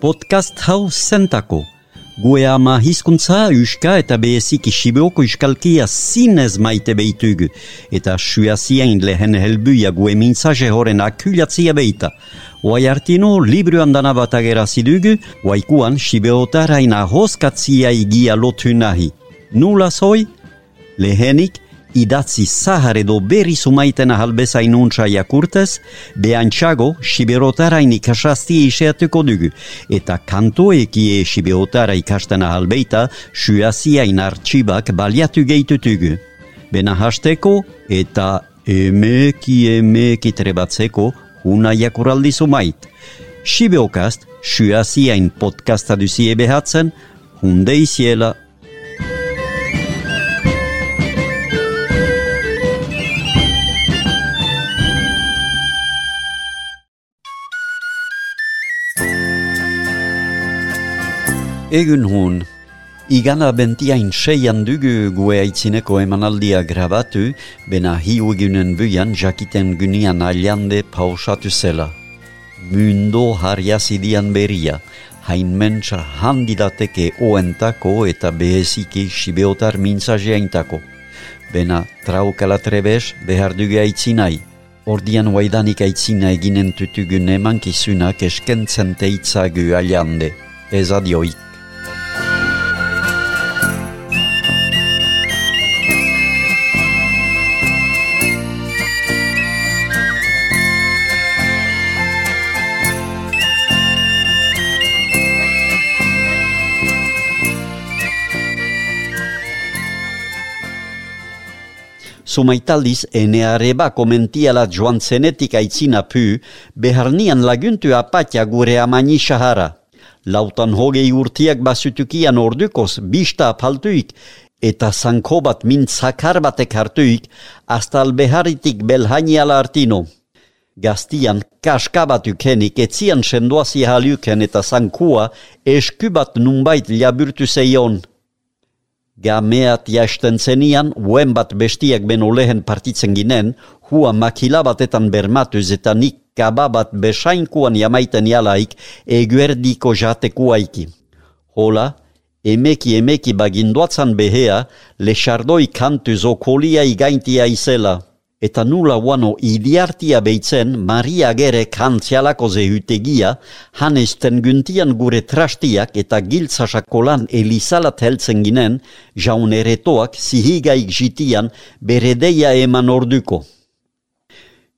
Podcast hau zentako. Gue ama hizkuntza, uska eta behezik isibeoko iskalkia zinez maite behitugu. Eta suazien lehen helbuia gue mintzaje horren akulatzia behita. Oai artino, libruan dana bat agerazidugu, oaikuan sibeotarain ahoskatzia igia lotu nahi. Nula zoi? Lehenik, idatzi zahar edo berri sumaiten ahalbezain untsa jakurtez, behantxago siberotarain ikasasti iseatuko dugu, eta kantoekie siberotara ikasten ahalbeita suaziain artxibak baliatu gehitutugu. Bena hasteko eta emeki emeki trebatzeko huna jakuraldi sumait. Sibeokast, suaziain podcasta duzie behatzen, hunde iziela Egun hon, igana bentiain seian dugu gue aitzineko emanaldia grabatu, bena hiu egunen buian jakiten gunian aliande pausatu zela. Mundo harriazidian beria, hain mentsa handidateke oentako eta behezike sibeotar mintzajeaintako. Bena traukala trebes behar dugu aitzinai. Ordian waidanik aitzina eginen tutugun emankizunak eskentzen teitzagu aliande. Ez adioik. Sumaitaldiz ene areba komentiala joan zenetik aitzina pu, beharnian laguntu apatia gure amani sahara. Lautan hogei urtiak basutukian ordukoz bista apaltuik, eta zankobat min zakar batek hartuik, hasta albeharitik belhainiala artino. Gaztian kaskabatuk henik etzian sendoazi haliuken eta zankua eskubat nunbait liaburtu zeion. Gameat jasten zenian, uen bat bestiak beno lehen partitzen ginen, hua makila batetan bermatuz eta nik kaba bat besainkuan jamaiten jalaik eguerdiko jatekuaiki. Hola, emeki emeki baginduatzan behea, lexardoi kantuz okolia igaintia izela eta nula guano idiartia beitzen Maria gere kantzialako zehutegia, hanesten guntian gure trastiak eta giltzasakolan elizalat heltzen ginen, jaun eretoak zihigaik jitian beredeia eman orduko.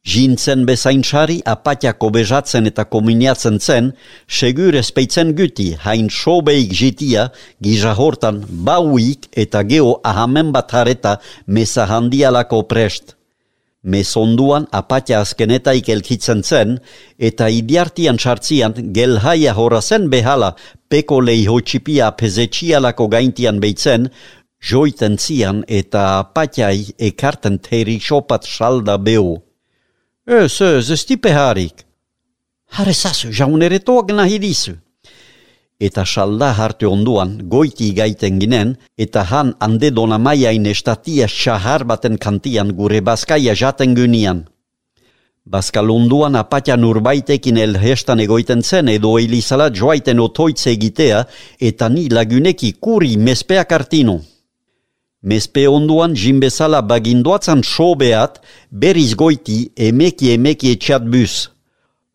Jintzen bezaintsari apatiako bezatzen eta kominiatzen zen, segur espeitzen guti hain sobeik jitia gizahortan bauik eta geo ahamen bat hareta mesa handialako prest. Mesonduan apatia azkenetaik elkitzen zen, eta idiartian sartzian gelhaia horazen behala peko lehi txipia pezetxialako gaintian beitzen, joiten zian eta apatiai ekarten teri sopat salda behu. Ez, ez, ez tipe harik. Hare zazu, jauneretoak nahi dizu eta salda harte onduan goiti gaiten ginen, eta han ande dona maiain estatia xahar baten kantian gure baskaia jaten gynian. Baskal onduan apatian urbaitekin elhestan egoiten zen edo elizala joaiten otoitze egitea eta ni laguneki kuri mespeak artino. Mespe onduan jimbezala baginduatzan sobeat beriz goiti emeki emeki etxat bus.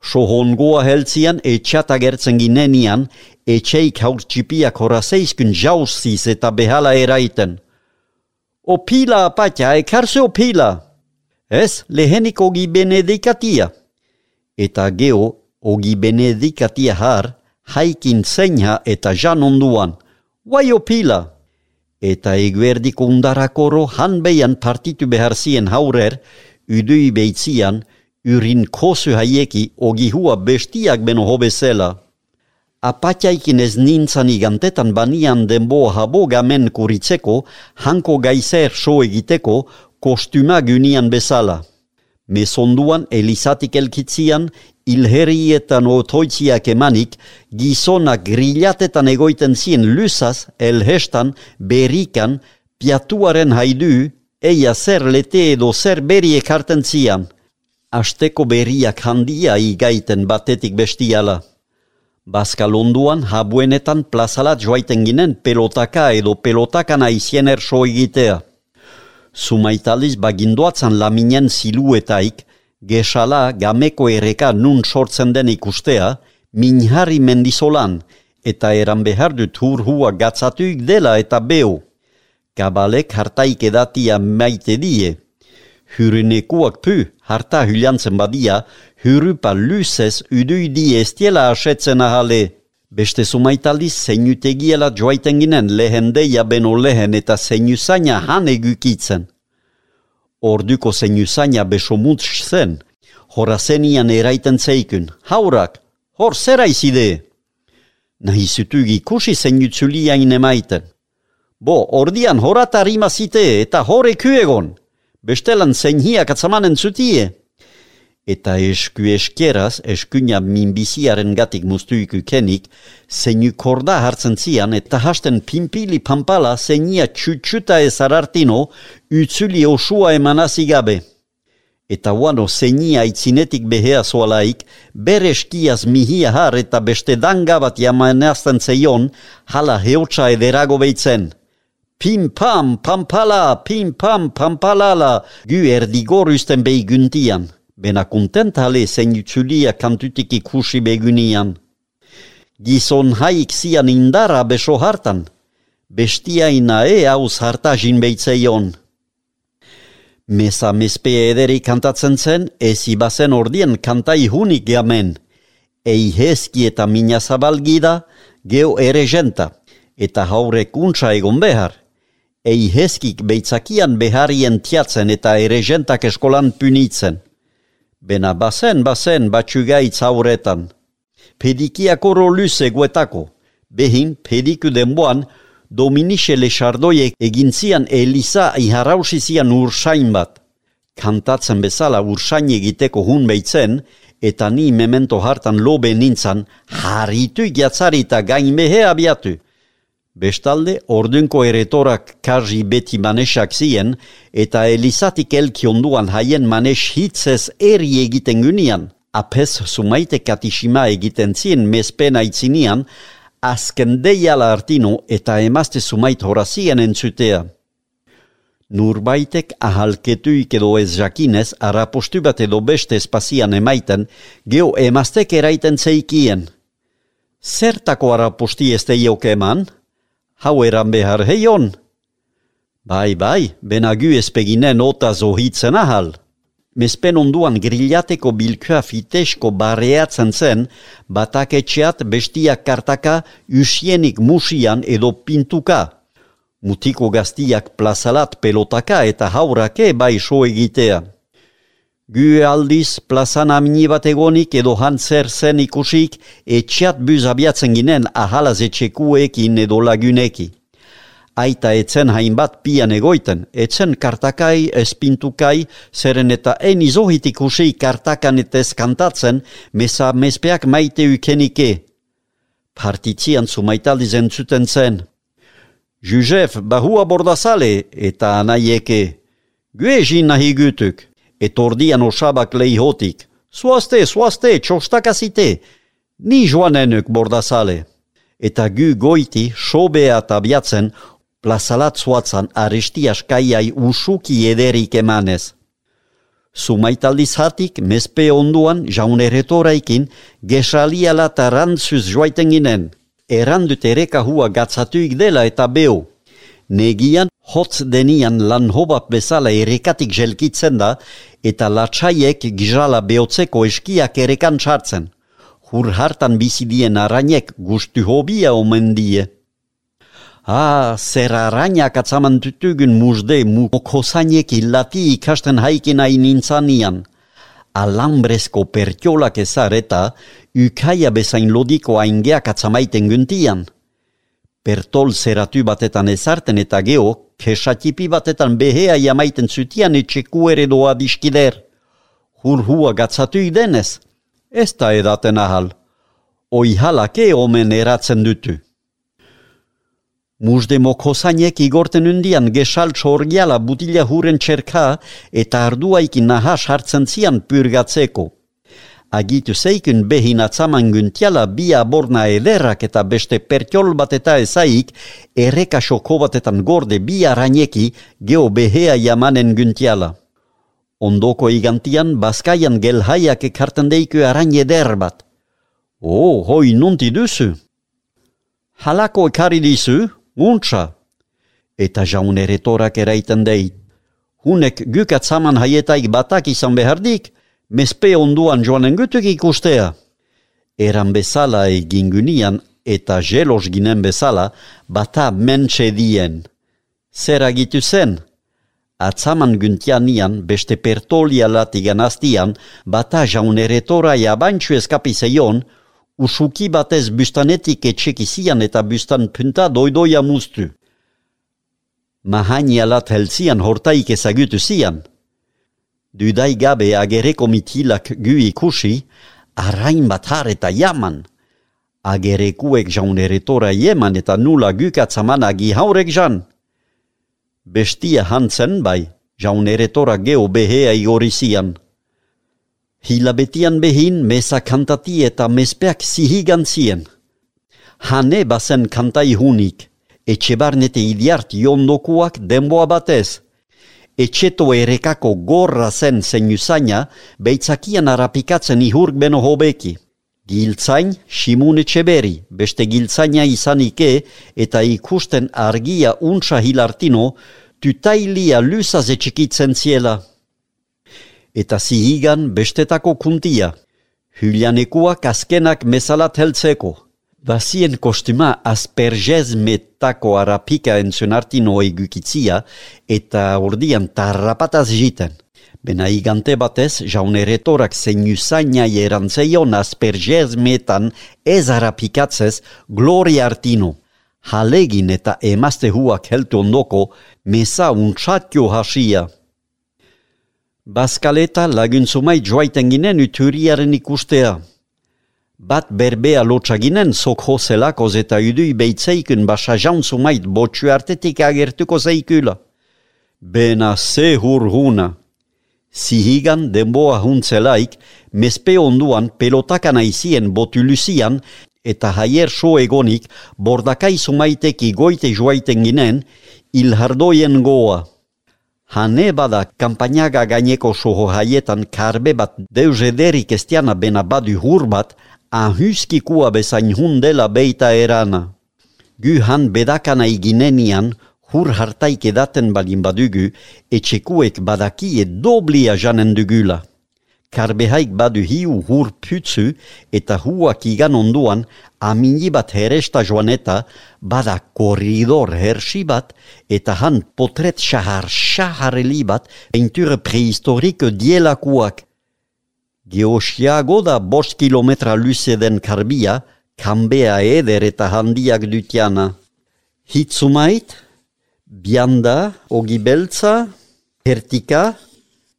Sohongoa heltzian etxat agertzen ginenian etxeik haur txipiak horazeizkun jauziz eta behala eraiten. O pila apatia, ekarse o pila. Ez, lehenik ogi benedikatia. Eta geo, ogi benedikatia har, haikin zeinha eta jan onduan. Wai o pila. Eta eguerdik undarakoro hanbeian partitu behar zien haurer, udui beitzian, urin kosu haieki ogi hua bestiak beno hobezela apatiaikin ez nintzan igantetan banian denbo habo gamen kuritzeko, hanko gaizer so egiteko, kostuma gynian bezala. Mesonduan elizatik elkitzian, ilherrietan otoitziak emanik, gizonak grillatetan egoiten zien lusaz, elhestan, berikan, piatuaren haidu, eia zer lete edo zer beri ekarten zian. Asteko beriak handia igaiten batetik bestiala Baskal onduan habuenetan plazalat joaiten ginen pelotaka edo pelotakana izien erso egitea. Sumaitaliz baginduatzan laminen siluetaik, gesala gameko ereka nun sortzen den ikustea, minharri mendizolan, eta eran behar dut hurhua gatzatuik dela eta beho. Kabalek hartaik edatia maite die. Hyrinekuak pu, harta hyliantzen badia, hyrupa luzez udui estiela asetzen ahale. Beste sumaitaldiz zeinutegiela joaiten ginen lehen deia beno lehen eta zeinuzaina han egukitzen. Orduko zeinuzaina beso mutz zen, hora zenian eraiten zeikun. Haurak, hor zera izide? Nahi zutugi kusi zeinutzuliain emaiten. Bo, ordian horatar imazite eta hore kuegon. Bestelan zein hiak atzamanen zutie. Eta esku eskeraz, eskuina minbiziaren gatik mustuiku kenik, zeinu korda hartzen zian eta hasten pimpili pampala zeinia txutxuta ezarartino utzuli osua emanazigabe. Eta wano zeinia itzinetik behea zoalaik, bere eskiaz mihia har eta beste danga bat jamanazten zeion, hala heotsa ederago behitzen. Pim pam, pampala, pim pam, pampalala, gu erdigor usten behi guntian. Bena kontent hale zen jutsulia kantutik ikusi begunian. Gizon haik zian indara beso hartan. Bestia ina e hauz harta jin behitzeion. Mesa mespe ederi kantatzen zen, ez ibazen ordien kantai hunik gamen. Ei heski eta mina zabalgida, geo ere jenta, eta haure kuntsa egon behar ei heskik beitzakian beharien tiatzen eta ere jentak eskolan punitzen. Bena bazen, bazen, batxugaitz hauretan. Pedikiak oro luze guetako. Behin, pediku denboan, Dominixe Lexardoiek egintzian Elisa iharausizian ursain bat. Kantatzen bezala ursain egiteko hun behitzen, eta ni memento hartan lobe nintzan, harritu jatzari eta gain behe abiatu. Bestalde, ordunko eretorak karri beti manesak zien, eta elizatik elki onduan haien manes hitzez eri egiten gunian, apes sumaite katisima egiten zien mespena itzinian, azken deiala artino eta emazte sumait horazien entzutea. Nurbaitek ahalketuik edo ez jakinez, arapostu bat edo beste espazian emaiten, geo emaztek eraiten zeikien. Zertako araposti ez teioke eman? Hau eran behar heion. Bai, bai, benagu espeginen ota zohitzen ahal. Mespen onduan grillateko bilkua fitesko barreatzen zen, batak etxeat bestiak kartaka usienik musian edo pintuka. Mutiko gaztiak plazalat pelotaka eta haurake bai so egitea. Gue aldiz plazan amini bat egonik edo hantzer zen ikusik etxeat buz abiatzen ginen ahalaz etxekuekin edo laguneki. Aita etzen hainbat pian egoiten, etzen kartakai, espintukai, zeren eta en izohit ikusi kartakan eta eskantatzen, mesa mespeak maite ukenike. Partitzian zumaitaldi zentzuten zen. Juzef, bahua bordazale, eta anaieke. Gue jin nahi gutuk etordian osabak leihotik. Zuazte, zuazte, txostakazite, ni joanenuk bordazale. Eta gu goiti, sobea tabiatzen, plazalat zuatzan aresti askaiai usuki ederik emanez. Sumaitaldiz hatik, mespe onduan, jaun eretoraikin, gesaliala tarantzuz joaiten ginen. Erandut ereka hua gatzatuik dela eta beho. Negian, hotz denian lan hobat bezala erekatik jelkitzen da, eta latxaiek gizala behotzeko eskiak erekan txartzen. Hur hartan bizidien arainek gustu hobia omen die. Ah, zer arainak atzaman tutugun muzde mukosainek illati ikasten haikin hain nintzanian. Alambrezko pertiolak ezar eta ukaia bezain lodiko aingeak atzamaiten guntian. Pertol zeratu batetan ezarten eta geo, kesatipi batetan behea jamaiten zutian etxeku ere doa diskider. Hur hua gatzatu idenez, ez da edaten ahal. Oi halake omen eratzen dutu. Musde mokosainek igorten undian gesal txorgiala butila huren txerka eta arduaikin nahas hartzen zian purgatzeko. Agitu zeikun behin atzaman guntiala bi aborna ederrak eta beste pertiol bat eta ezaik erreka xoko batetan gorde bi arañeki geo behea jamanen guntiala. Ondoko igantian baskaian gelhaiak ekartan deiku arañ eder bat. Oh, hoi nunti duzu? Halako ekari dizu? Untsa. Eta jaun eretorak eraiten deit. Hunek gukat zaman haietaik batak izan behardik, mespe onduan joanen gutuk ikustea. Eran bezala egin gunian eta jelos ginen bezala bata mentxe dien. Zer agitu zen? Atzaman guntianian beste pertolia latigan aztian bata jaun eretora jabantxu eskapizeion usuki batez bustanetik etxekizian eta bustan punta doidoia mustu. Mahani alat helzian hortaik ezagutu zian. Dudai gabe agereko mitilak gu ikusi, arrain bat har eta jaman. Agerekuek jaun eretora jeman eta nula gukatzaman agi haurek jan. Bestia hantzen bai, jaun eretora geo behea igori zian. Hilabetian behin mesa kantati eta mespeak zihigan zien. Hane bazen kantai hunik, etxe barnete idiart jondokuak denboa batez. Etxeto erekako gorra zen zenuzaina, beitzakian arapikatzen ihurk beno hobeki. Giltzain, simun etxeberi, beste giltzaina izanike eta ikusten argia untsa hilartino, tutailia lusaz etxikitzen ziela eta zihigan bestetako kuntia. Julianekuak azkenak mesalat heltzeko. Bazien kostuma aspergez metako arapika entzunartino egukitzia eta ordian tarrapataz jiten. Bena igante batez, jaun eretorak zein usaina erantzeion aspergez metan ez arapikatzez gloria artino. Halegin eta emazte huak heltu ondoko, mesa untsatio hasia. Baskaleta laguntzumai joaiten ginen uturiaren ikustea. Bat berbea lotxaginen sok hoselakoz eta udui beitzeikun basa jauntzumait botxu artetik agertuko zeikula. Bena ze hurhuna. Zihigan denboa huntzelaik, mespe onduan pelotakan aizien botuluzian eta haier so egonik bordakai sumaiteki goite joaiten ginen, ilhardoien goa. Hane bada kampainaga gaineko soho haietan karbe bat deus ederik estiana bena badu hur bat, ahuski kua bezain hundela beita erana. Gu han bedakana iginenian, hur hartaik edaten balin badugu, etxekuek badakie doblia janen dugula karbehaik badu hiu hur putzu eta huak igan onduan amini bat heresta joaneta bada korridor hersi bat eta han potret shahar shahareli bat peinture prehistoriko dielakuak. Geosiago da bost kilometra luze den karbia, kambea eder eta handiak dutiana. Hitzumait, bianda, ogibeltza, hertika,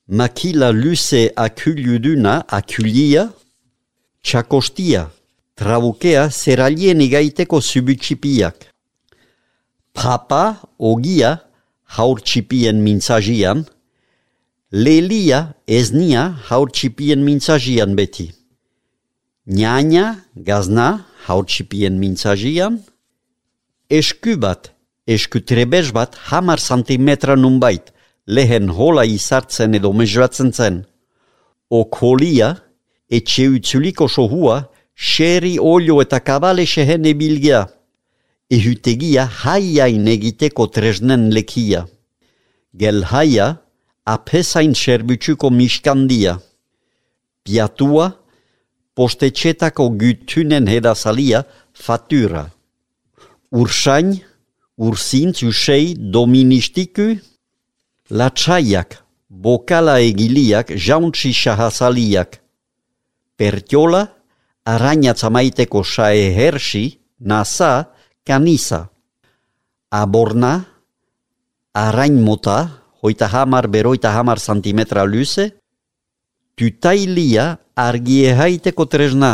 makila luze akuliuduna akulia, txakostia, trabukea zeralien igaiteko subutxipiak. Papa, ogia, haur txipien mintzajian, lelia, eznia, haur txipien mintzajian beti. Nyanya, gazna, haur txipien mintzajian, esku bat, esku trebez bat, hamar santimetra nunbait, lehen hola izartzen edo mezratzen zen. Okolia, etxe utzuliko sohua, xeri olio eta kabale sehen ebilgia. Ehutegia haiain egiteko tresnen lekia. Gel haia, apesain serbutsuko miskandia. Piatua, postetxetako gutunen hedazalia, fatura. Ursain, ursintz usei doministiku, Latsaiak, bokala egiliak, jauntsi sahazaliak. Pertiola, arañatza maiteko sae hersi, nasa, kanisa. Aborna, arain mota, hoita hamar beroita hamar santimetra luze, tutailia argie haiteko tresna.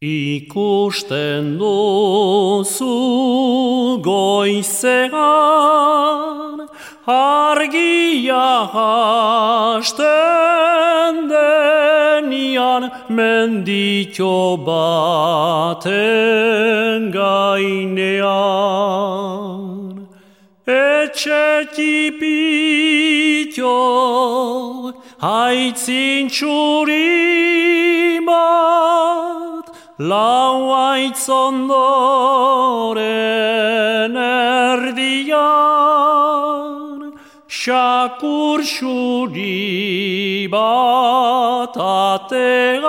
Ikusten duzu goizean, argia hasten denian menditxo baten gainean. Etxe tipitxo haitzin txuri bat, lau aitzondoren erdian, Shakur shuri bat ategan,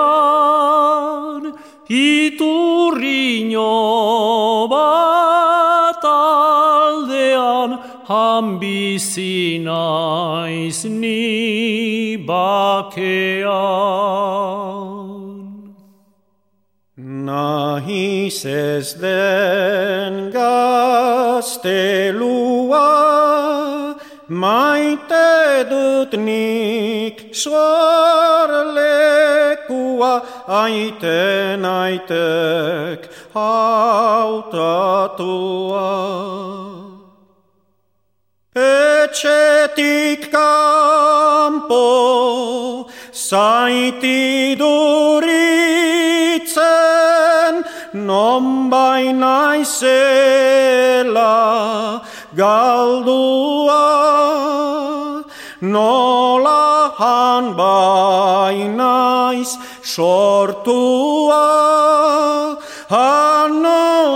iturriño hambizi naiz ni bakean. Nahiz ez den gaztelua, Maite dut nik soarlekua aiten aitek hautatua. Etxetik kampo zaiti duritzen non baina galdua nola han bainaiz sortua hanotziko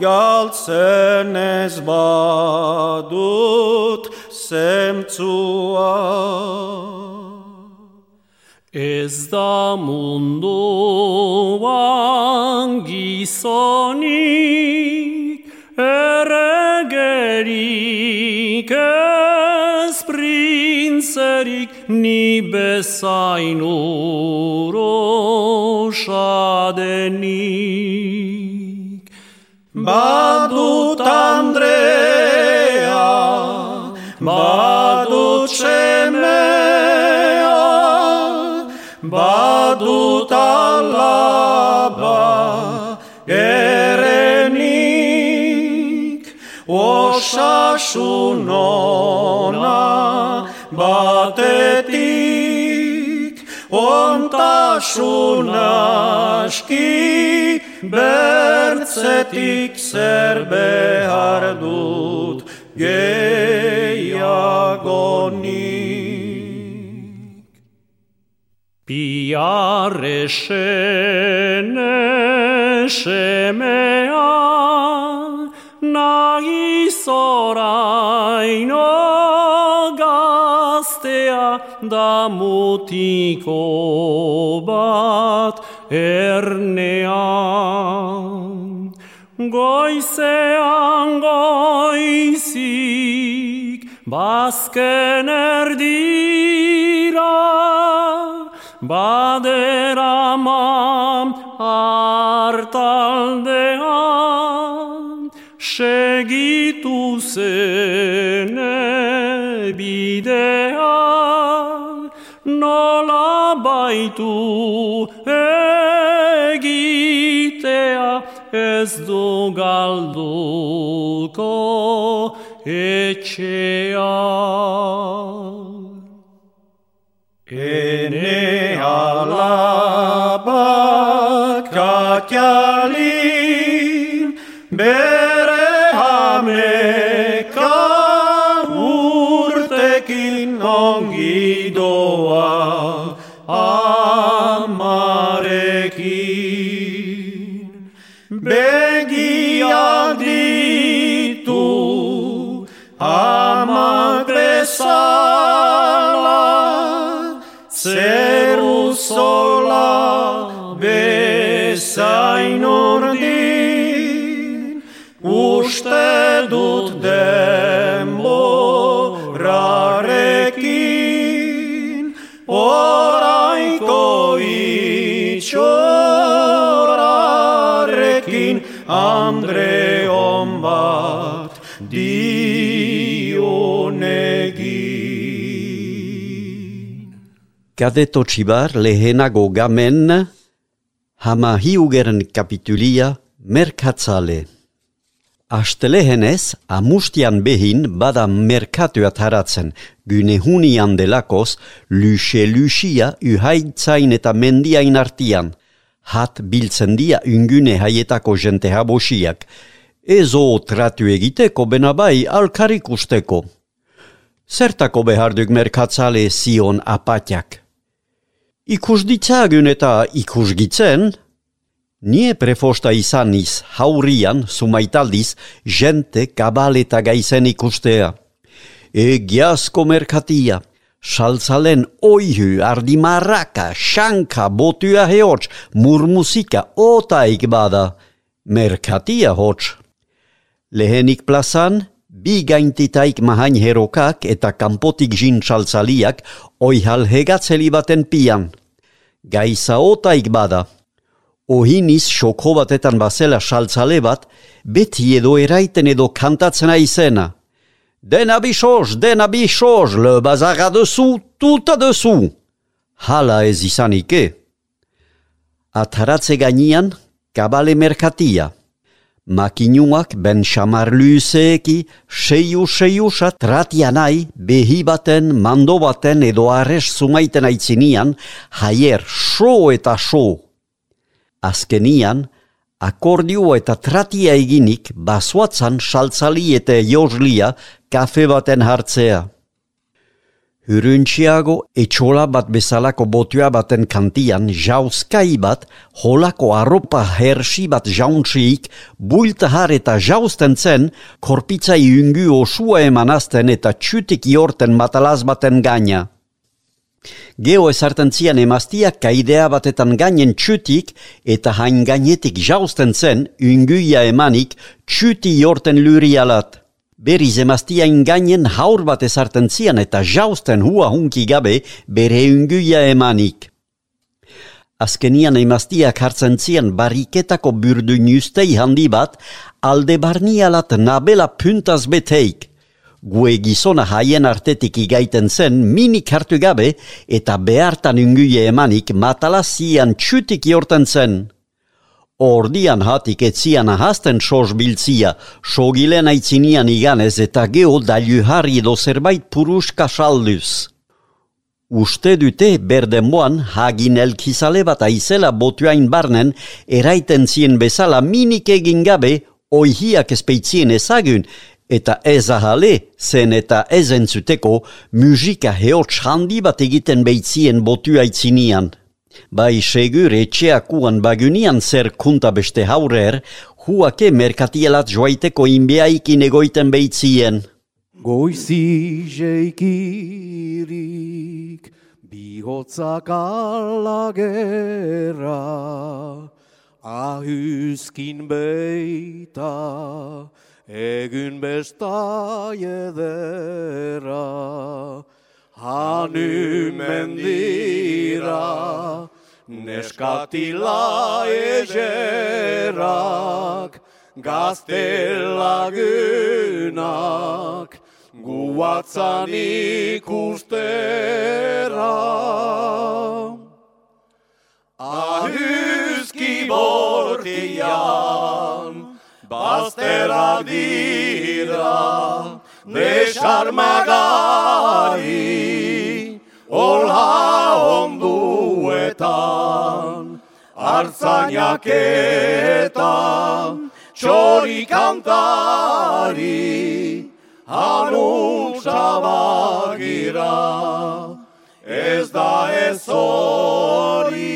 galtzen ez badut zemtzua. Ez da munduan gizonik erregerik ez printzerik ni bezain urosadenik. Badut Andrea, badut badut alaba erenik osasunona batetik ontasunaski bertzetik zer behar dut gehiagonik. Piarre sene semea nahi zoraino gaztea da mutiko bat ernean. Goizean goizik bazken erdira badera mam hartaldean segitu zene bidea nola baitu ez du galduko etxea. Kadeto txibar lehenago gamen, hama hiugeren kapitulia merkatzale. Astelehenez, amustian behin bada merkatuat haratzen, hunian delakoz, luxe luxia uhaitzain eta mendiain artian. Hat biltzen dia ungune haietako jente habosiak. Ezo tratu egiteko benabai alkarik usteko. Zertako beharduk merkatzale zion apatiak. Ikus ditzagun eta ikus gitzen, Nie prefosta izaniz, haurian, sumaitaldiz, jente kabaleta gaizen ikustea. Egiazko merkatia, saltzalen oihu, ardimarraka, xanka, botua heotx, murmusika, otaik bada, merkatia hots. Lehenik plazan, bi gaintitaik mahain herokak eta kampotik jin oihal hegatzeli baten pian. Gaisa otaik bada, Ohiniz xoko batetan bazela saltzale bat, beti edo eraiten edo kantatzen aizena. Den abisoz, den abisoz, le bazara desu, tuta desu. Hala ez izanike. Ataratze gainian, kabale merkatia. Makinuak ben xamar luzeeki, seiu seiusa tratia nahi, behi baten, mando baten edo arres zumaiten aitzinian, haier, so eta so. Azkenian, akordio eta tratia eginik basuatzan saltzali eta jozlia kafe baten hartzea. Huruntxiago etxola bat bezalako botua baten kantian jauzkai bat holako arropa hersi bat jauntziik bultahar eta jauzten zen korpitzai ungu osua emanazten eta txutik jorten matalaz baten gaina. Geo ezartan zian emaztiak kaidea batetan gainen txutik eta hain gainetik jausten zen unguia emanik txuti jorten luri alat. Beriz emaztia gainen haur bat ezartan zian eta jausten hua hunki gabe bere unguia emanik. Azkenian emaztiak hartzen zian bariketako burdu nustei handi bat alde barnialat nabela puntaz beteik gue gizona haien artetik igaiten zen minik hartu gabe eta behartan unguie emanik matalazian txutik jorten zen. Ordian hatik etzian ahazten soz biltzia, sogilen aitzinian iganez eta geho dailu harri edo zerbait puruska salduz. Uste dute berdenboan hagin elkizale bat aizela botuain barnen eraiten zien bezala minik egin gabe oihiak espeitzien ezagun eta ez ahale, zen eta ez entzuteko, musika heotx handi bat egiten behitzien botu aitzinian. Bai segur etxeakuan bagunian zer kunta beste haurer, huake merkatielat joaiteko inbeaikin egoiten behitzien. Goizi jeikirik, bihotzak alagera, ahuzkin beita, Egun besta edera, hanu mendira, neskatila egerak, gazte lagunak, guatzan ikustera. Ahuzki bortian, Bazterrak dira, desarmagai, olha onduetan, hartzainak eta txori kantari, bagira, ez da ez hori,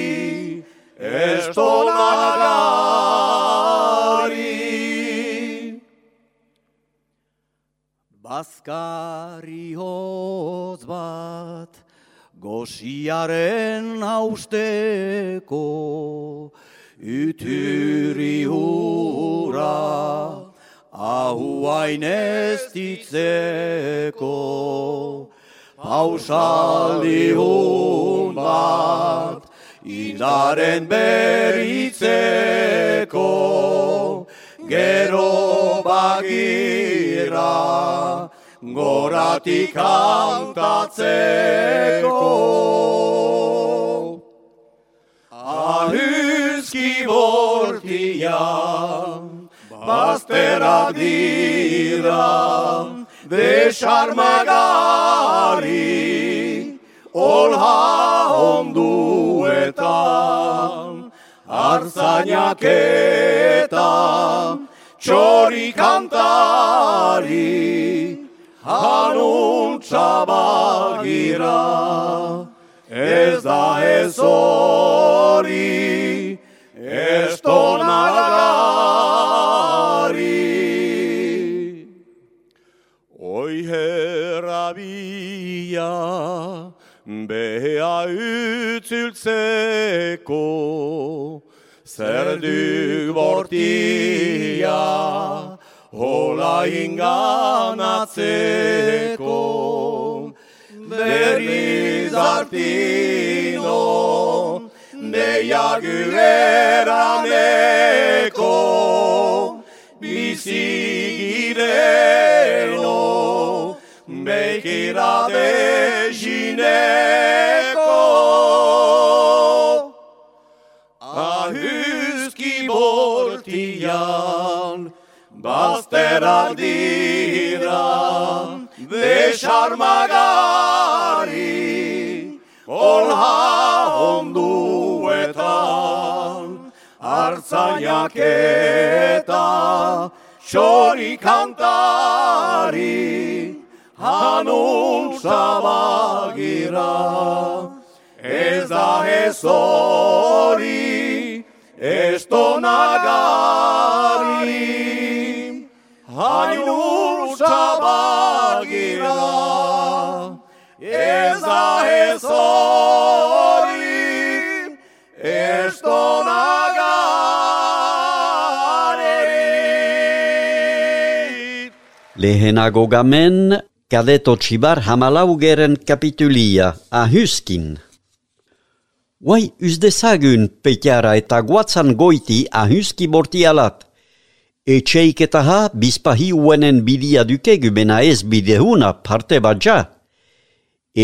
ez Azkari hoz bat Gosiaren hausteko Uturi hura Ahu hain ez ditzeko. Pausaldi hun bat Indaren beritzeko Gero bagira goratik kantatzeko. Ahuzki bortia, Bazterak dira desarmagari Olha onduetan Arzainak eta txori kantari Hanuntza bagira Ez da ez hori Ez tonagari Oi herrabia Beha utzultzeko Zer du bortia Hola inganatzeko Berriz artino Deia gueraneko Bizi gireno Beikira dezineko Ahuzki bortian Bazterak dira Besarmagari Olha onduetan Artzainak eta Txori kantari Hanuntza bagira Ez da ez hori Ez tonagari Hanuntza bagira Ez da ez hori Ez tonagari Lehenago gamen, kadeto txibar hamalaugeren kapitulia, ahuskin. Guai, uzdezagun petiara eta guatzan goiti ahuski bortialat. Etxeik eta ha, bizpahi uenen bidia dukegu bena ez bidehuna parte badja.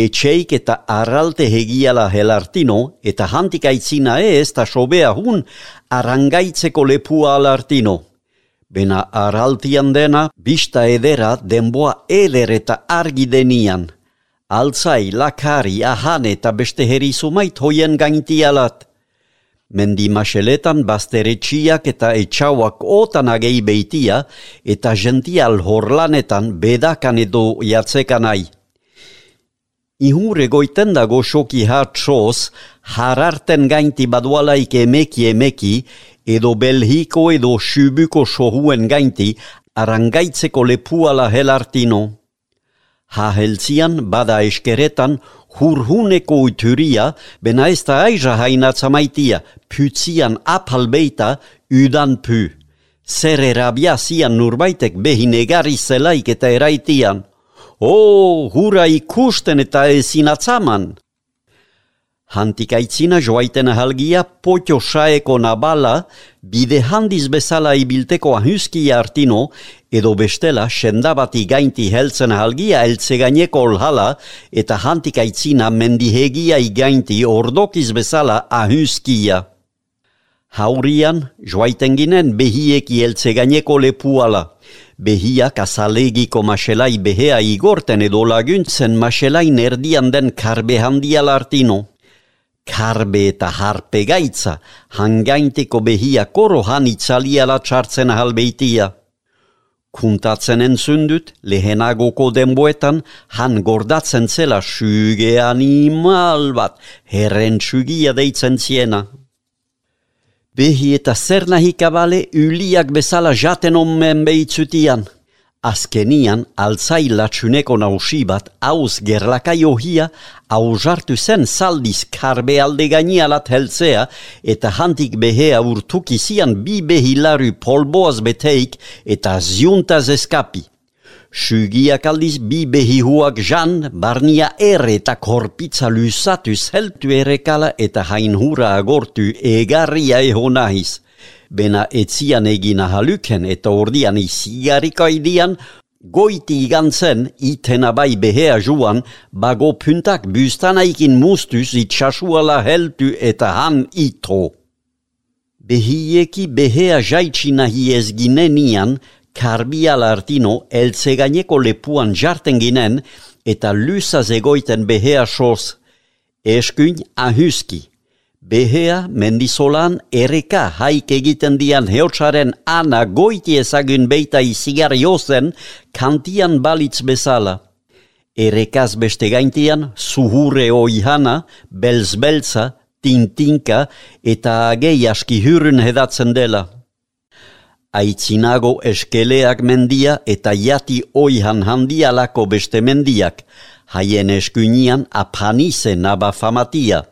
Etxeik eta arralte hegiala helartino eta hantikaitzina ez ta sobea hun arangaitzeko lepua alartino. Bena araltian dena, bista edera denboa eder eta argi denian. Altzai, lakari, ahane eta beste herizumait hoien gaintialat. Mendi maseletan basteretxiak eta etxauak otan agei beitia eta gential horlanetan bedakan edo jatzekanai. Ihure goiten dago soki hatsoz, hararten gainti badualaik emeki emeki, edo belhiko edo subuko sohuen gainti, arangaitzeko lepuala helartino. Haheltzian bada eskeretan hurhuneko uturia, bena ez da aiza hainatza maitia, pützian apalbeita udan py. Zer erabia zian nurbaitek behin egari zelaik eta eraitian. O, hura ikusten eta ezin atzaman. Hantikaitzina joaiten ahalgia potio saeko nabala, bide handiz bezala ibilteko ahuski artino, edo bestela sendabati gainti heltzen ahalgia eltze gaineko olhala, eta hantikaitzina mendihegia igainti ordokiz bezala ahuskia. Haurian, joaiten ginen behieki eltze gaineko lepuala. Behiak azalegiko maselai behea igorten edo laguntzen maselain erdian den karbe handia lartino. Karbe eta harpe gaitza, hangainteko behia koro han itzaliala txartzen ahalbeitia. Kuntatzen entzundut, lehenagoko denboetan, han gordatzen zela suge animal bat, herren sugia deitzen ziena. Behi eta zer nahi kabale uliak bezala jaten omen behitzutian. Azkenian, altzai latxuneko nausi bat, hauz gerlakai ohia, hauzartu zen saldiz karbe alde gainialat heltzea, eta hantik behea urtukizian bi behilaru polboaz beteik eta ziuntaz eskapi. Sugiak aldiz bi behihuak jan, barnia erre eta korpitza lusatuz heltu erekala eta hain hura agortu egarria eho nahiz. Bena etzian egin ahaluken eta ordian izigariko idian, goiti igantzen itena bai behea juan, bago puntak bustanaikin mustuz itxasuala heltu eta han ito. Behieki behea jaitsi nahi ez ginenian, karbial artino eltze gaineko lepuan jarten ginen eta lusaz egoiten behea soz. Eskuin ahuski. Behea mendizolan ereka haik egiten dian heotsaren ana goiti ezagun beita izigar jozen kantian balitz bezala. Erekaz beste gaintian zuhure oihana, belzbeltza, tintinka eta agei aski hurun hedatzen dela. Aitzinago eskeleak mendia eta jati oihan handialako beste mendiak, haien eskuinian apanize naba famatia.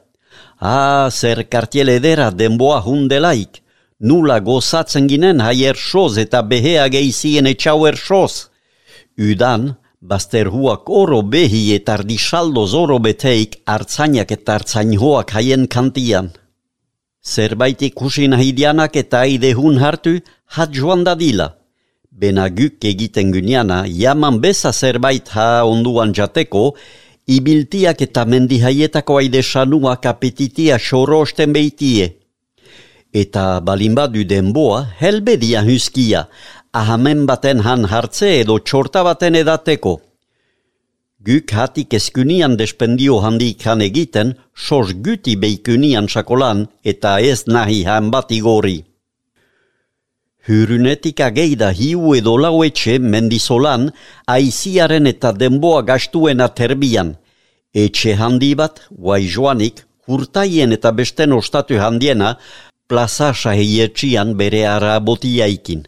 Ah, zer kartiel edera denboa hundelaik, nula gozatzen ginen haier soz eta behea geizien etxauer soz. Udan, Bazterhuak oro behi eta ardisaldo zoro beteik hartzainak eta hartzainhoak haien kantian. Zerbait ikusi nahi dianak eta aidehun hartu, hat joan dadila. Bena guk egiten gyniana, jaman beza zerbait ha onduan jateko, ibiltiak eta mendihaietako aide sanuak apetitia xorosten beitie. Eta balinbadu denboa, helbedia huskia, ahamen baten han hartze edo txorta baten edateko. Guk hatik eskunian despendio handik han egiten, sos guti beikunian sakolan eta ez nahi han bat igori. Hyrunetik ageida hiu edo lauetxe mendizolan, aiziaren eta denboa gastuena terbian. Etxe handi bat, guai joanik, hurtaien eta besten ostatu handiena, plaza sahietxian bere arabotiaikin.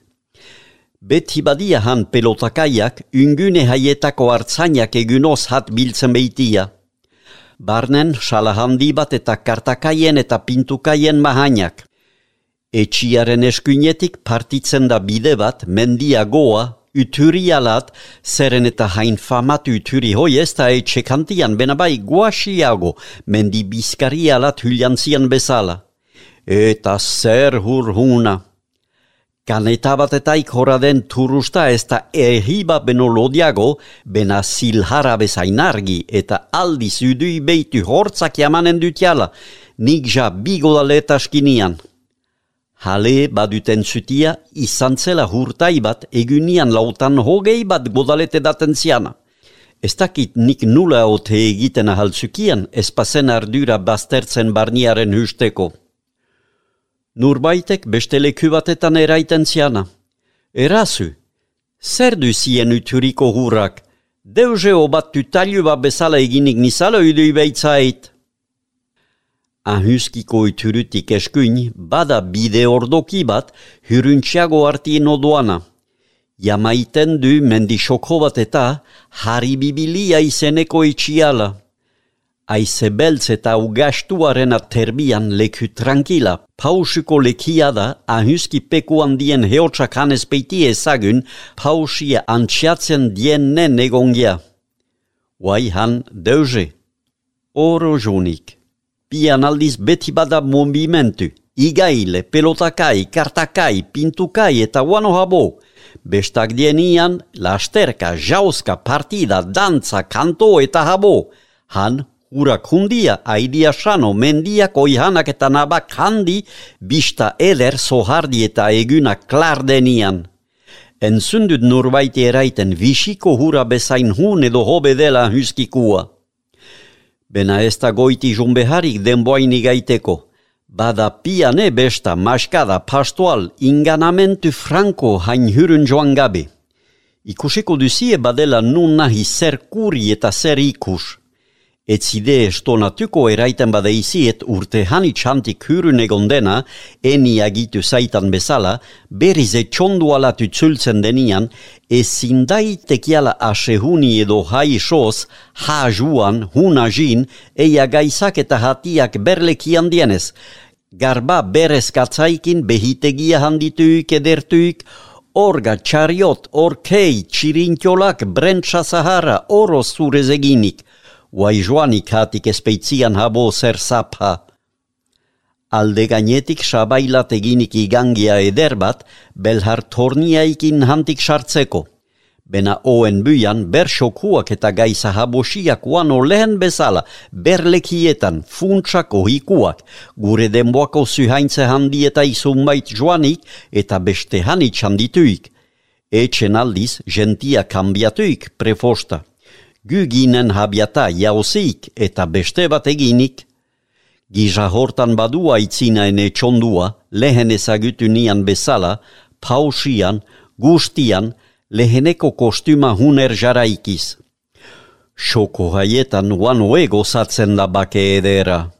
Beti badia han pelotakaiak, ungune haietako hartzainak egunoz hat biltzen behitia. Barnen, sala handi bat eta kartakaien eta pintukaien mahainak. Etxiaren eskuinetik partitzen da bide bat, mendia goa, uturi alat, zeren eta hain famatu uturi hoi ez da etxe kantian benabai guasiago, mendi bizkari alat huliantzian bezala. Eta zer hur huna. Kaneta batetaik hora den turusta ez da ehiba beno lodiago, bena zilhara bezainargi eta aldiz udui beitu hortzak jamanen dutiala, nik ja bigoda letaskinian. Hale baduten zutia izan zela hurtai bat egunian lautan hogei bat godalete daten ziana. Ez dakit nik nula ote egiten ahaltzukian, ez pasen ardura baztertzen barniaren husteko. Nurbaitek beste leku batetan eraiten ziana. Erazu, zer du zien uturiko hurrak, deuze obat tutaliu bat bezala eginik nizala udui behitzait. Ahuskiko uturutik eskuin, bada bide ordoki bat, huruntxiago artien odoana. Jamaiten du mendixoko bat eta, haribibilia izeneko itxiala aize beltz eta ugastuaren aterbian leku tranquila, pausuko lekia da, ahuski peku handien heotsak hanez peiti ezagun, pausia antxiatzen dienen egongia. Wai han deuze. Oro jonik. Pian aldiz beti bada movimentu. Igaile, pelotakai, kartakai, pintukai eta wano habo. Bestak dienian, lasterka, jauska, partida, dantza, kanto eta habo. Han Urak hundia, aidia sano, mendiak oihanak eta nabak handi, bista eder sohardi eta eguna klar denian. Entzundut nurbait eraiten visiko hura bezain hun edo hobe dela huskikua. Bena ez da goiti jumbeharik denboaini gaiteko. Bada piane besta, maskada, pastoal, inganamentu franko hain hurun joan gabe. Ikusiko duzie badela nun nahi zer kuri eta zer ikus et zide estonatuko eraiten badeiziet urte hanitxantik hyrun egon dena, eni agitu zaitan bezala, berriz etxondu alatu tzultzen denian, ezin daitekiala asehuni edo hai soz, ha eia gaizak eta hatiak berlekian dienez, garba berez katzaikin behitegia handituik edertuik, Orga, txariot, orkei, txirintiolak, brentsa sahara, oro zurez eginik, Uai joanik espeitzian habo zer zapha. Alde gainetik sabailat eginik igangia eder bat, belhar torniaikin hantik sartzeko. Bena oen buian bersokuak eta gaiza habosiak uano lehen bezala, berlekietan, funtsak ohikuak, gure denboako zuhaintze handi eta izunbait joanik eta beste hanitz handituik. Etxen aldiz, gentia kambiatuik prefosta. Guginen habiata jauzik eta beste bat eginik. Giza hortan badua itzinaen etxondua, lehen ezagutu nian bezala, pausian, gustian, leheneko kostuma huner jaraikiz. Soko haietan uano zatzen da bake edera.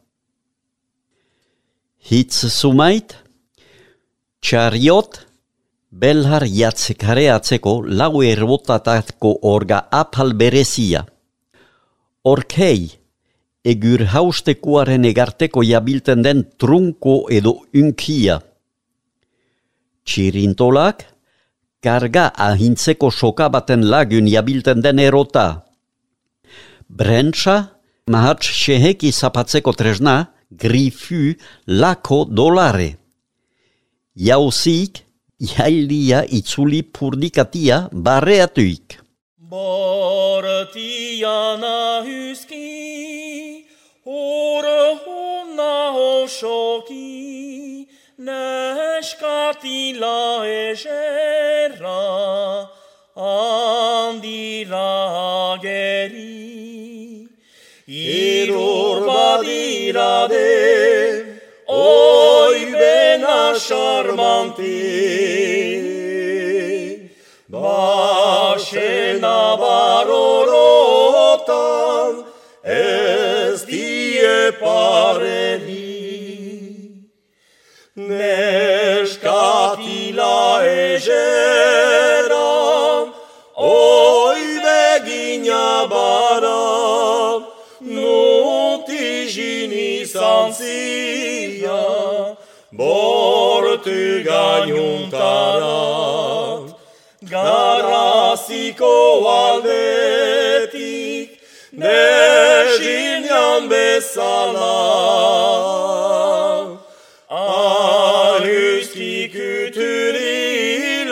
Hitz sumait? Txariot? Belhar jatzek hareatzeko lau erbotatako orga apal berezia. Orkei, egur haustekuaren egarteko jabilten den trunko edo unkia. Txirintolak, karga ahintzeko soka baten lagun jabilten den erota. Brentsa, mahats xeheki zapatzeko tresna, grifu lako dolare. Jauzik, iailia itzuli purdikatia barreatuik. Bortia nahuski, hor hona osoki, neskatila eserra, handira geri. Irur badira den, oi bena charmanti, Baxena barorotan, ez die pareri. Neskatila egeran, oi begina bara, nuti jini zantzia, bortu gainuntarat. Garaziko aldetik, nezinean bezala. Ahuzki kütülilat,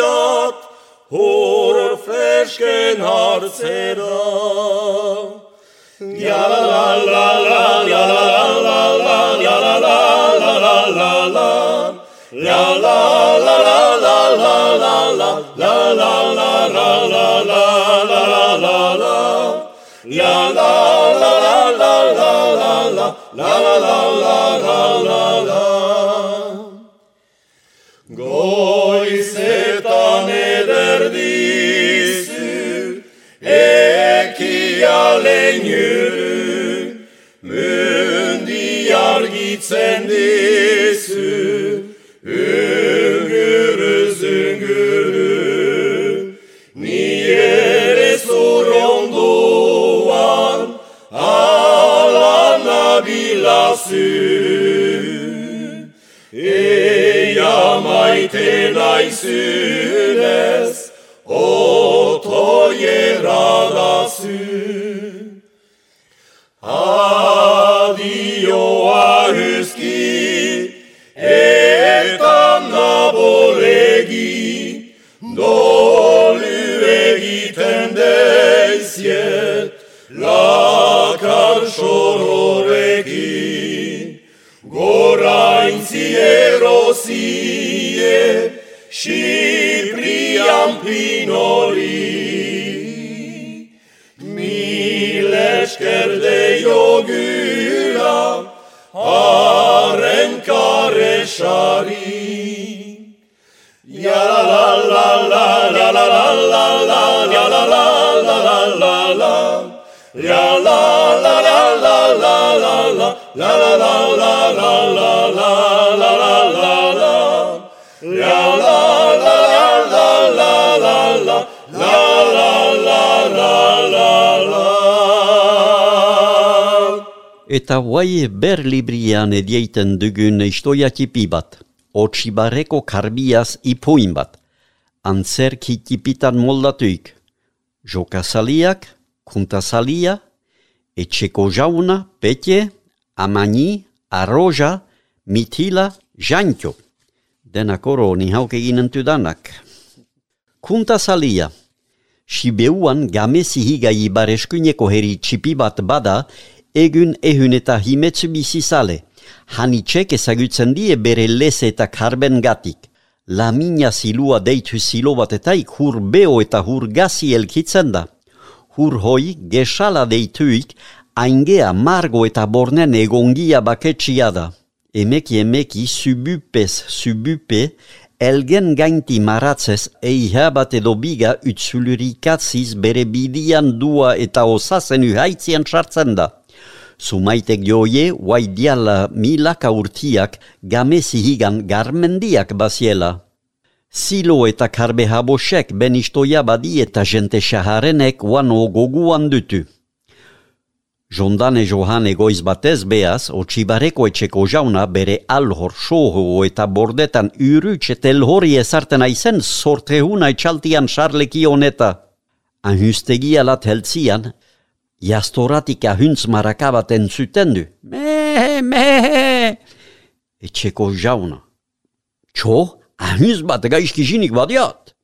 hor fresken hartzera. Ya la la la la, ya la la la la, ya la la la la la la. La la la la la la la la la la la la la la la la la La la la la la la la la la la la la la la Goizetan ederdizu Ekialen yürü Mündi argitzen dizu zu Ea maite naizunez. Eta guai berlibrian edieiten dugun istoiatipi bat, otxibareko karbiaz ipuin bat, antzerki tipitan moldatuik, jokazaliak, kuntasalia, etxeko jauna, petje, amani, arroja, mitila, jantio. Denak oro ni hauke ginen tudanak. Kuntasalia, Sibeuan gamezi higa ibareskuineko herri txipi bat bada, egun ehun eta himetsu bizizale. Hanitxek ezagutzen die bere leze eta karben gatik. La mina zilua deitu zilo batetaik hur beo eta hur gazi elkitzen da. Hur hoi gesala deituik aingea margo eta bornen egongia baketsia da. Emeki emeki subupez subupe elgen gainti maratzez eiha bat edo biga utzulurikatziz bere bidian dua eta osazen uhaitzian sartzen da. Sumaitek joie, guai diala milaka urtiak gamezi higan garmendiak baziela. Silo eta karbe habosek ben badi eta jente shaharenek wano goguan dutu. Jondane johan egoiz batez beaz, otxibareko etxeko jauna bere alhor soho eta bordetan urutxe telhori ezarten aizen sortrehuna etxaltian charleki honeta. Anhustegi alat heltzian, jastoratik ahuntz marakabat entzuten du. Mehe, mehe! Etxeko jauna. Txo, ahuntz bat gaizkizinik badiat.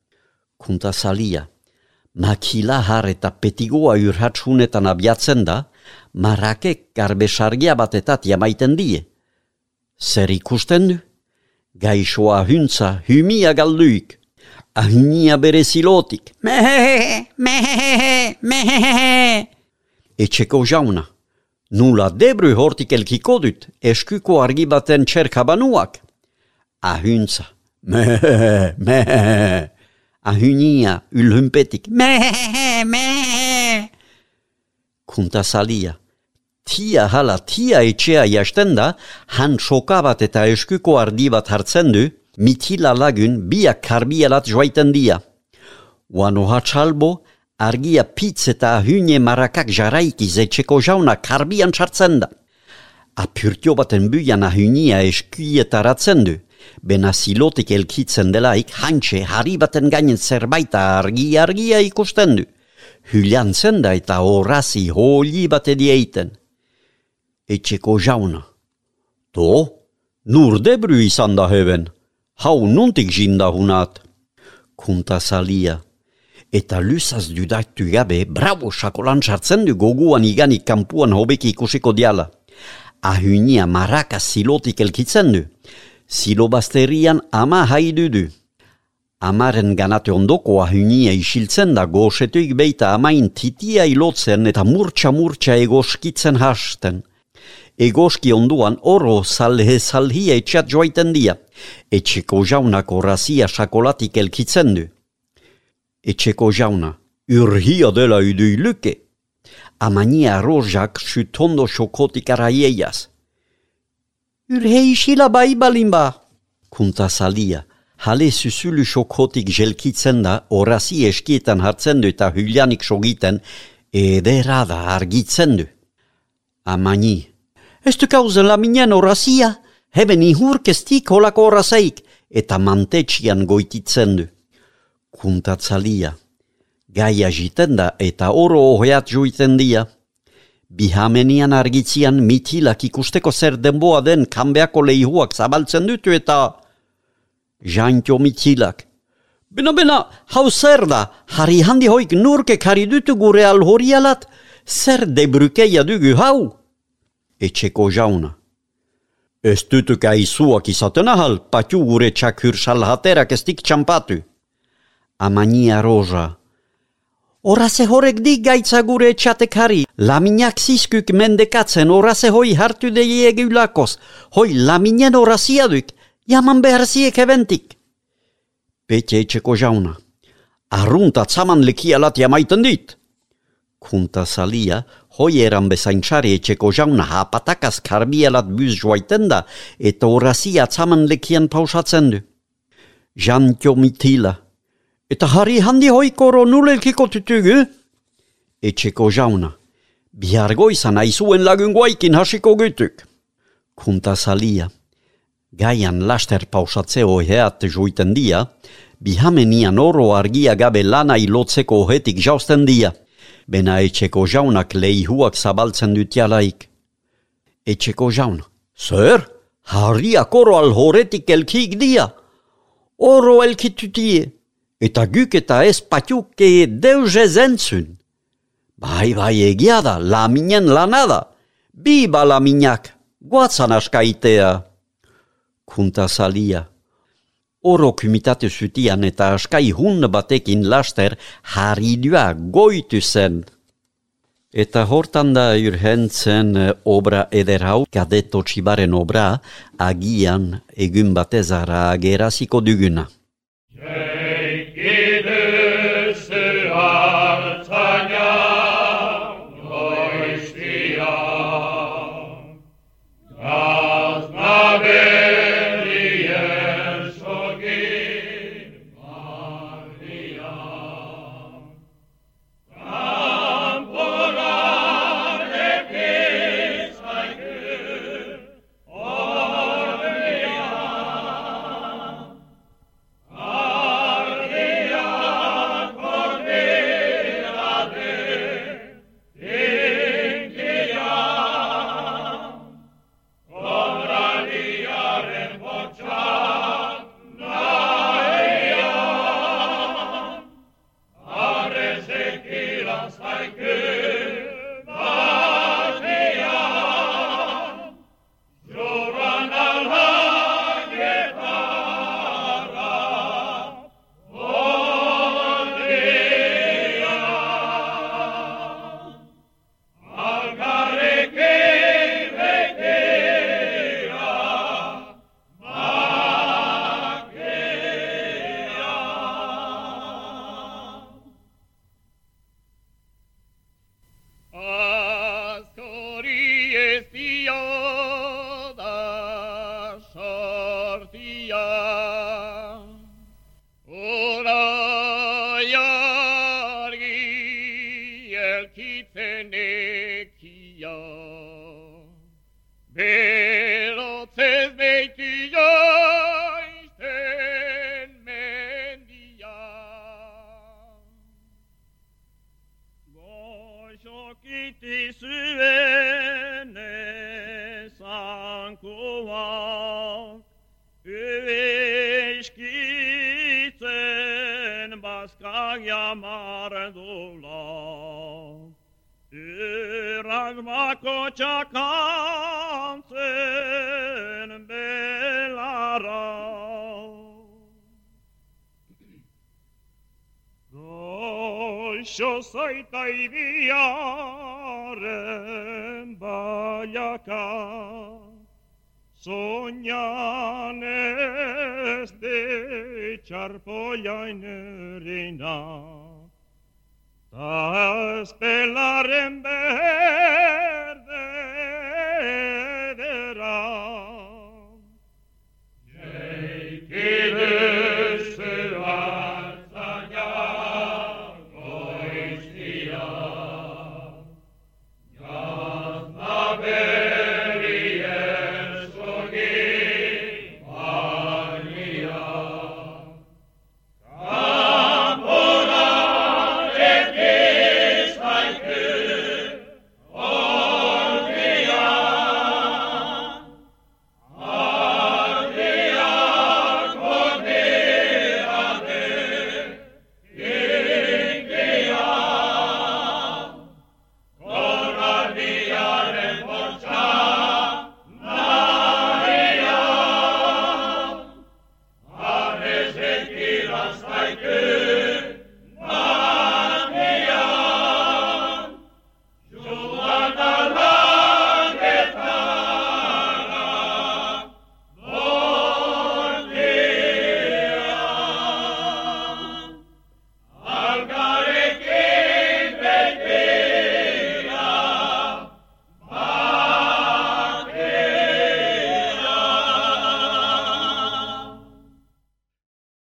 Kunta salia. Makila har eta petigoa urhatsunetan abiatzen da, marakek garbe sargia batetat jamaiten die. Zer ikusten du? Gaixoa huntza, humia galduik. Ahunia bere zilotik. Mehehehe, mehehehe, mehehehe. Etxeko jauna. Nula debru hortik elkiko dut, eskuko argi baten txerkabanuak. Ahuntza. Mehehehe, mehehehe. Ahunia, ulhumpetik. Mehehehe, mehehehe. Kunta salia. Tia hala tia etxea jasten da, han soka bat eta eskuko ardi bat hartzen du, mitila lagun biak karbialat joaiten dia. Wano hatxalbo, argia pitz eta ahune marakak jaraikiz etxeko jauna karbian txartzen da. Apurtio baten buian ahunia eskuietaratzen du, bena silotik elkitzen delaik hantxe harri baten gainen zerbaita argi-argia ikusten du. Hylian da eta horazi holi bat edieiten. Etxeko jauna. To, nur debru izan da heben. Hau nuntik jinda. Kunta salia. Eta lusaz dudaktu gabe, bravo sakolan sartzen du goguan iganik kampuan hobeki ikusiko diala. Ahunia maraka silotik elkitzen du. Silo basterian ama haidu du. Amaren ganate ondoko ahunia isiltzen da goxetuik beita amain titia ilotzen eta murtsa-murtsa egoskitzen hasten. Egoski onduan oro salhe salhia etxat joaiten dia. Etxeko jaunak orazia sakolatik elkitzen du. Etxeko jauna, urhia dela udui luke. Amania rojak sutondo xokotik araieiaz. Urhei isila bai balimba. Kunta salia, hale susulu xokotik jelkitzen da, orazi eskietan hartzen du eta hylianik sogiten, edera da argitzen du. Amani, ez du kauzen la minen orazia, heben ihurkestik holako orazaik, eta mantetxian goititzen du. Kuntatzalia, gai agiten da eta oro oheat joiten dia. Bihamenian argitzian mitilak ikusteko zer denboa den kanbeako leihuak zabaltzen dutu eta... Jaintio mitilak. Bena, bena, hau zer da, harri handi hoik nurke kari dutu gure alhorialat, zer debrukeia dugu hau? Etxeko jauna. Ez dutu izuak izaten ahal, patiu gure txakur salhaterak estik txampatu. Amania roja. Orase horrek di gaitza gure etxatekari. Laminak zizkuk mendekatzen orase hoi hartu deie egulakoz. Hoi laminen orazia duk, jaman behar ziek eventik. Pete etxeko jauna. Arrunta tzaman lekialat jamaiten dit. Kunta salia, hoi eran bezaintxari etxeko jauna hapatakaz karbialat buz joaiten da, eta orazia tzaman lekian pausatzen du. Jantio mitila. Eta harri handi hoikoro nulelkiko tutugu? Etxeko jauna. Bihargo izan aizuen lagun guaikin hasiko gutuk. Kunta salia. Gaian laster pausatze oheat joiten dia, bihamenian oro argia gabe lana ilotzeko ohetik jausten dia. Bena etxeko jaunak leihuak zabaltzen dutialaik. Etxeko jauna. Zer? Harriak oro alhoretik elkik dia. Oro elkitutie. Eta guk eta ez patiuke deus ez entzun. Bai, bai, egia da, laminen lanada. Biba laminak, guatzan askaitea. Kunta salia. Oro kumitate zutian eta askai hun batekin laster haridua goitu zen. Eta hortan da urhentzen obra eder hau, kadeto txibaren obra, agian egun batezara ageraziko duguna. Ta spelaren behar